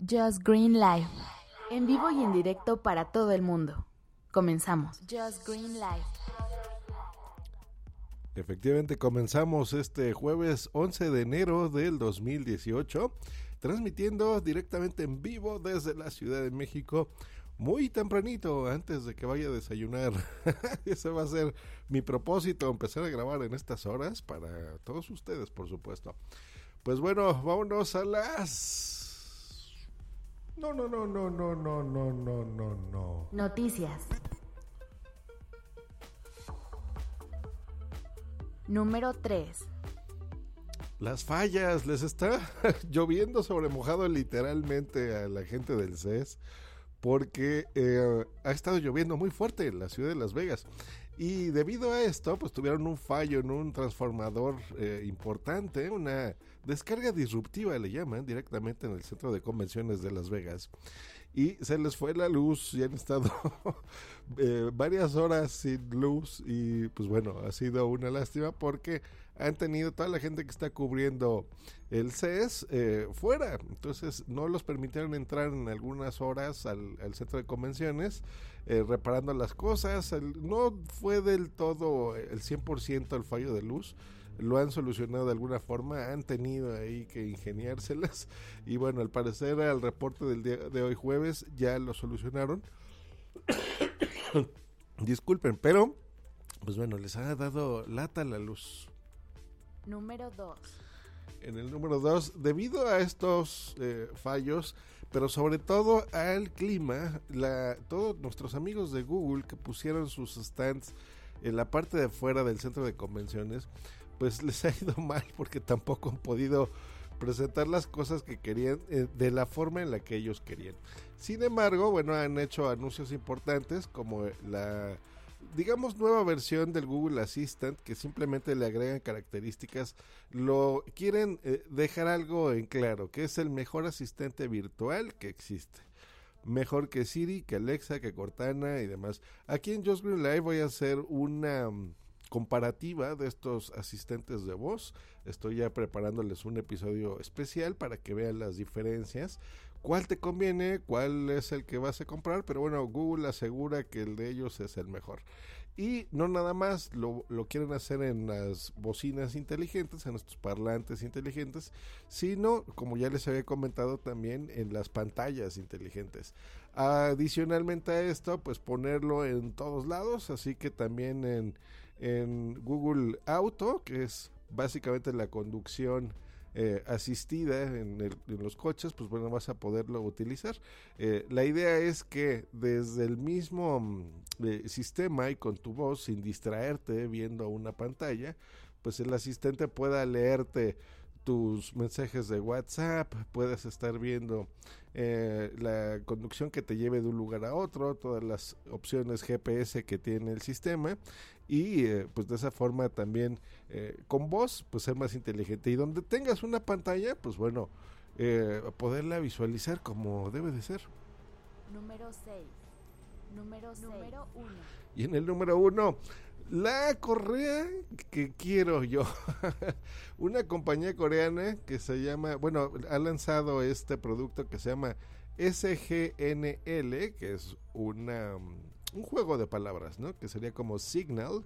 Just Green Live. En vivo y en directo para todo el mundo. Comenzamos. Just Green Live. Efectivamente, comenzamos este jueves 11 de enero del 2018, transmitiendo directamente en vivo desde la Ciudad de México, muy tempranito, antes de que vaya a desayunar. Ese va a ser mi propósito, empezar a grabar en estas horas para todos ustedes, por supuesto. Pues bueno, vámonos a las no, no, no, no, no, no, no, no, no, no. Noticias. Número 3. Las fallas, les está lloviendo sobre mojado literalmente a la gente del CES porque eh, ha estado lloviendo muy fuerte en la ciudad de Las Vegas. Y debido a esto, pues tuvieron un fallo en un transformador eh, importante, una descarga disruptiva le llaman directamente en el centro de convenciones de Las Vegas. Y se les fue la luz y han estado eh, varias horas sin luz y pues bueno, ha sido una lástima porque han tenido toda la gente que está cubriendo el CES eh, fuera. Entonces no los permitieron entrar en algunas horas al, centro de convenciones eh, reparando las cosas. no fue del todo el 100% el fallo de luz. Lo han solucionado de alguna forma, han tenido ahí que ingeniárselas. Y bueno, al parecer al reporte del día de hoy jueves ya lo solucionaron. Disculpen, pero pues bueno, les ha dado lata la luz. Número 2. En el número 2, debido a estos eh, fallos, pero sobre todo al clima, la, todos nuestros amigos de Google que pusieron sus stands en la parte de afuera del centro de convenciones, pues les ha ido mal porque tampoco han podido presentar las cosas que querían eh, de la forma en la que ellos querían. Sin embargo, bueno, han hecho anuncios importantes como la digamos, nueva versión del Google Assistant que simplemente le agregan características, lo quieren eh, dejar algo en claro, que es el mejor asistente virtual que existe. Mejor que Siri, que Alexa, que Cortana y demás. Aquí en Just Green Live voy a hacer una mm, comparativa de estos asistentes de voz. Estoy ya preparándoles un episodio especial para que vean las diferencias cuál te conviene, cuál es el que vas a comprar, pero bueno, Google asegura que el de ellos es el mejor. Y no nada más lo, lo, quieren hacer en las bocinas inteligentes, en estos parlantes inteligentes, sino, como ya les había comentado, también en las pantallas inteligentes. Adicionalmente a esto, pues ponerlo en todos lados, así que también en, en Google Auto, que es básicamente la conducción eh, asistida en, los coches, pues bueno, vas a poderlo utilizar. Eh, la idea es que desde el mismo mm, eh, sistema y con tu voz, sin distraerte viendo una pantalla, pues el asistente pueda leerte tus mensajes de WhatsApp, puedes estar viendo la conducción que te lleve de un lugar a otro, todas las opciones GPS que tiene el sistema y eh, pues de esa forma también eh, con voz pues ser más inteligente. Y donde tengas una pantalla pues bueno eh, poderla visualizar como debe de ser. Número 6 número 1 y en el número 1 la correa que quiero yo una compañía coreana que se llama bueno ha lanzado este producto que se llama SGNL que es una un juego de palabras, ¿no? Que sería como signal,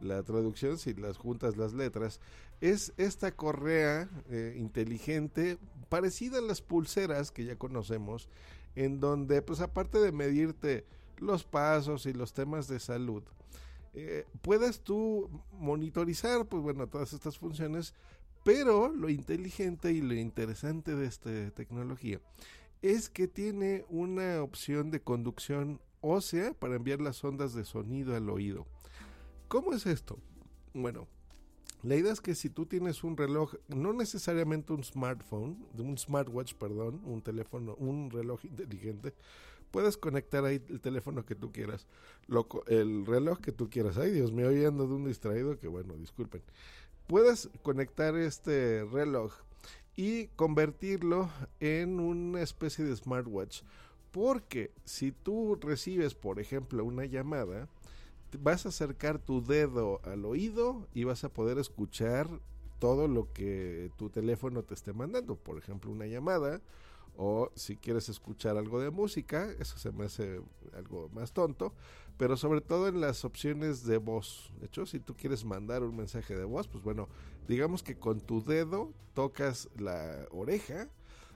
la traducción, si las juntas las letras, es esta correa eh, inteligente parecida a las pulseras que ya conocemos, en donde, pues aparte de medirte los pasos y los temas de salud, eh, puedas tú monitorizar, pues bueno, todas estas funciones, pero lo inteligente y lo interesante de esta tecnología es que tiene una opción de conducción ósea para enviar las ondas de sonido al oído. ¿Cómo es esto? Bueno, La idea es que si tú tienes un reloj, no necesariamente un smartphone, un smartwatch, perdón, un teléfono, un reloj inteligente, puedes conectar ahí el teléfono que tú quieras, el reloj que tú quieras. Ay, Dios mío, hoy de un distraído que bueno, disculpen. Puedes conectar este reloj y convertirlo en una especie de smartwatch. Porque si tú recibes, por ejemplo, una llamada, vas a acercar tu dedo al oído y vas a poder escuchar todo lo que tu teléfono te esté mandando. Por ejemplo, una llamada o si quieres escuchar algo de música, eso se me hace algo más tonto, pero sobre todo en las opciones de voz. De hecho, si tú quieres mandar un mensaje de voz, pues bueno, digamos que con tu dedo tocas la oreja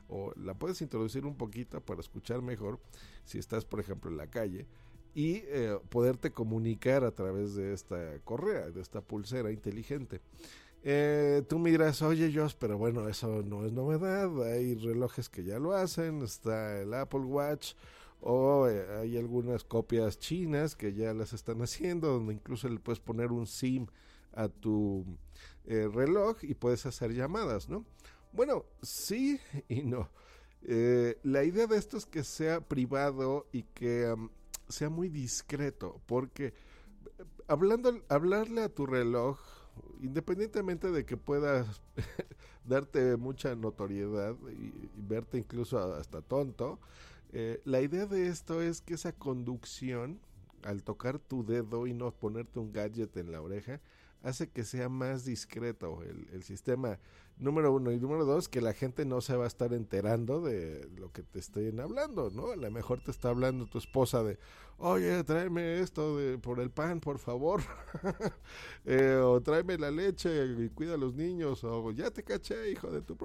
o la puedes introducir un poquito para escuchar mejor si estás, por ejemplo, en la calle y eh, poderte comunicar a través de esta correa, de esta pulsera inteligente. Eh, tú miras, oye Josh, pero bueno, eso no es novedad, hay relojes que ya lo hacen, está el Apple Watch o eh, hay algunas copias chinas que ya las están haciendo, donde incluso le puedes poner un SIM a tu reloj y puedes hacer llamadas, ¿no? Bueno, sí y no. la idea de esto es que sea privado y que sea muy discreto, porque eh, hablando, hablarle a tu reloj, independientemente de que puedas darte mucha notoriedad y, verte incluso hasta tonto, eh, la idea de esto es que esa conducción, al tocar tu dedo y no ponerte un gadget en la oreja, hace que sea más discreto el, sistema número uno. Y número dos que la gente no se va a estar enterando de lo que te estén hablando no a lo mejor te está hablando tu esposa de oye tráeme esto de por el pan por favor eh, o tráeme la leche y cuida a los niños o ya te caché hijo de tu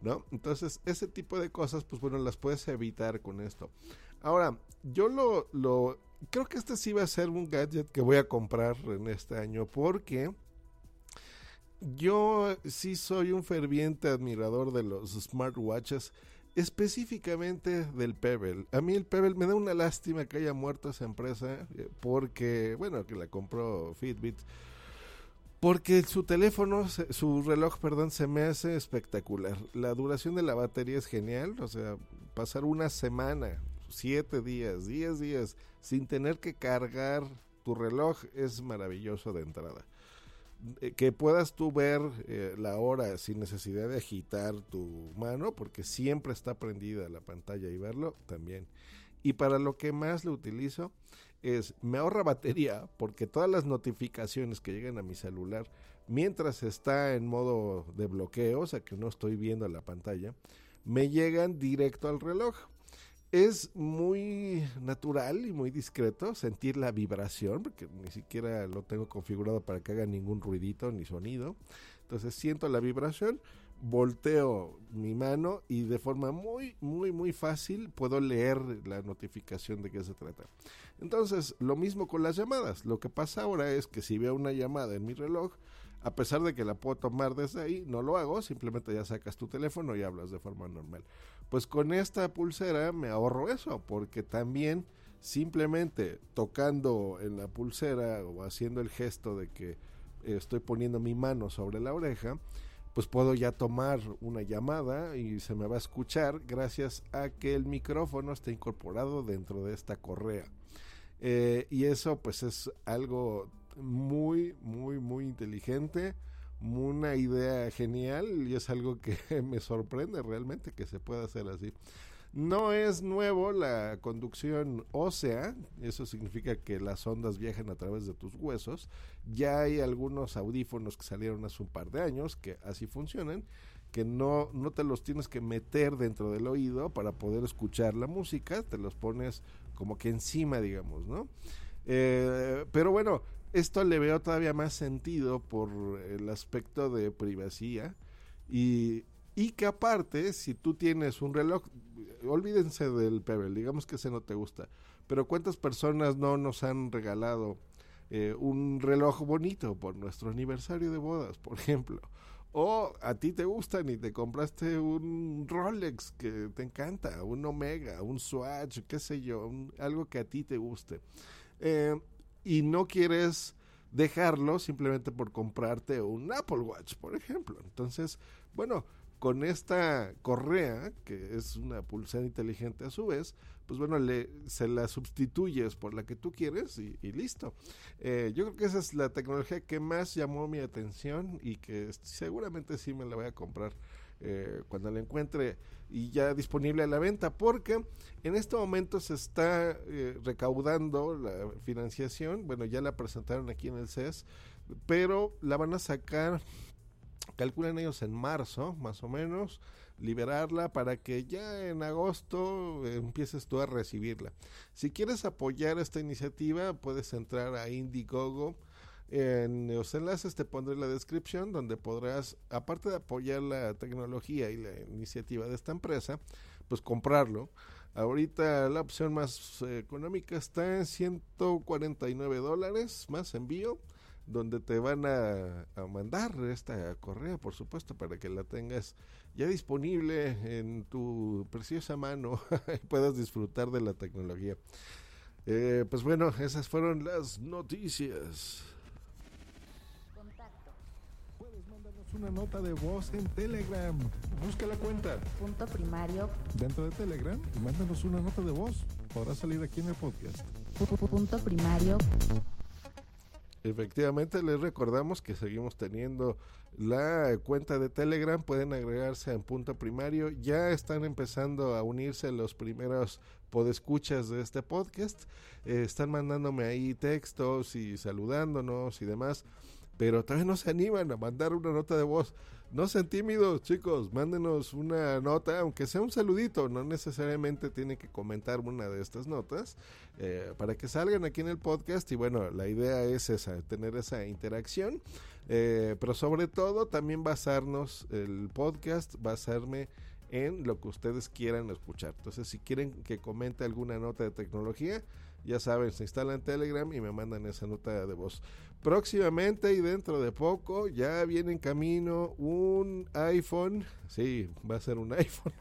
no entonces ese tipo de cosas pues bueno las puedes evitar con esto. Ahora yo lo, lo creo que este sí va a ser un gadget que voy a comprar en este año porque yo sí soy un ferviente admirador de los smartwatches, específicamente del Pebble. A mí el Pebble me da una lástima que haya muerto esa empresa eh, porque, bueno, que la compró Fitbit. Porque su teléfono, su reloj, perdón, se me hace espectacular. La duración de la batería es genial, o sea, pasar una semana siete días, diez días sin tener que cargar tu reloj es maravilloso de entrada. Eh, que puedas tú ver eh, la hora sin necesidad de agitar tu mano, porque siempre está prendida la pantalla y verlo también. Y para lo que más lo utilizo es, me ahorra batería, porque todas las notificaciones que llegan a mi celular, mientras está en modo de bloqueo, o sea que no estoy viendo la pantalla, me llegan directo al reloj es muy natural y muy discreto sentir la vibración, porque ni siquiera lo tengo configurado para que haga ningún ruidito ni sonido. Entonces siento la vibración, volteo mi mano y de forma muy, muy, muy fácil puedo leer la notificación de qué se trata. Entonces, lo mismo con las llamadas. Lo que pasa ahora es que si veo una llamada en mi reloj, a pesar de que la puedo tomar desde ahí, no lo hago, simplemente ya sacas tu teléfono y hablas de forma normal. Pues con esta pulsera me ahorro eso, porque también simplemente tocando en la pulsera o haciendo el gesto de que estoy poniendo mi mano sobre la oreja, pues puedo ya tomar una llamada y se me va a escuchar gracias a que el micrófono está incorporado dentro de esta correa. Eh, y eso pues es algo muy, muy, muy inteligente, una idea genial y es algo que me sorprende realmente que se pueda hacer así. No es nuevo la conducción ósea, eso significa que las ondas viajan a través de tus huesos. Ya hay algunos audífonos que salieron hace un par de años que así funcionan, que no, no te los tienes que meter dentro del oído para poder escuchar la música, te los pones como que encima, digamos, ¿no? Eh, pero bueno, esto le veo todavía más sentido por el aspecto de privacidad y, y que aparte, si tú tienes un reloj, olvídense del Pebble, digamos que ese no te gusta, pero ¿cuántas personas no nos han regalado eh, un reloj bonito por nuestro aniversario de bodas, por ejemplo? O a ti te gustan y te compraste un Rolex que te encanta, un Omega, un Swatch, qué sé yo, algo que a ti te guste. Eh, y no quieres dejarlo simplemente por comprarte un Apple Watch, por ejemplo. Entonces, bueno, con esta correa, que es una pulsera inteligente a su vez, pues bueno, le, se la sustituyes por la que tú quieres y, listo. Eh, yo creo que esa es la tecnología que más llamó mi atención y que seguramente sí me la voy a comprar eh, cuando la encuentre y ya disponible a la venta, porque en este momento se está eh, recaudando la financiación, bueno, ya la presentaron aquí en el CES, pero la van a sacar calculan ellos en marzo, más o menos, liberarla para que ya en agosto empieces tú a recibirla. Si quieres apoyar esta iniciativa, puedes entrar a Indiegogo. En los enlaces te pondré la descripción donde podrás, aparte de apoyar la tecnología y la iniciativa de esta empresa, pues comprarlo. Ahorita la opción más eh, económica está en 149 dólares más envío donde te van a, mandar esta correa, por supuesto, para que la tengas ya disponible en tu preciosa mano y puedas disfrutar de la tecnología. Eh, pues bueno, esas fueron las noticias. Una nota de voz en Telegram. Busca la cuenta. Punto primario. Dentro de Telegram y mándanos una nota de voz. Podrá salir aquí en el podcast. Punto primario. Efectivamente, les recordamos que seguimos teniendo la cuenta de Telegram, pueden agregarse en punto primario, ya están empezando a unirse los primeros podescuchas de este podcast, eh, están mandándome ahí textos y saludándonos y demás, pero todavía no se animan a mandar una nota de voz. No sean tímidos, chicos, mándenos una nota, aunque sea un saludito, no necesariamente tienen que comentar una de estas notas, eh, para que salgan aquí en el podcast y bueno, la idea es esa, tener esa interacción, eh, pero sobre todo también basarnos, el podcast, basarme en lo que ustedes quieran escuchar. Entonces, si quieren que comente alguna nota de tecnología, ya saben, se instalan Telegram y me mandan esa nota de voz. Próximamente y dentro de poco ya viene en camino un iPhone. Sí, va a ser un iPhone.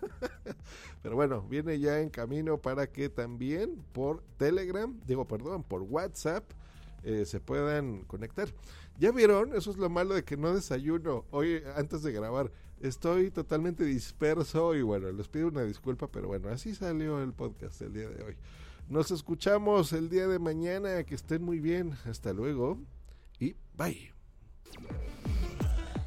Pero bueno, viene ya en camino para que también por Telegram, digo perdón, por WhatsApp eh, se puedan conectar. Ya vieron, eso es lo malo de que no desayuno hoy antes de grabar. Estoy totalmente disperso y bueno, les pido una disculpa, pero bueno, así salió el podcast el día de hoy. Nos escuchamos el día de mañana, que estén muy bien. Hasta luego y bye.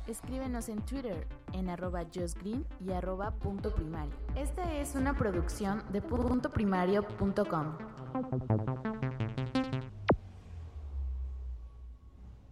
Escríbenos en Twitter en arroba justgreen y arroba punto primario. Esta es una producción de puntoprimario.com.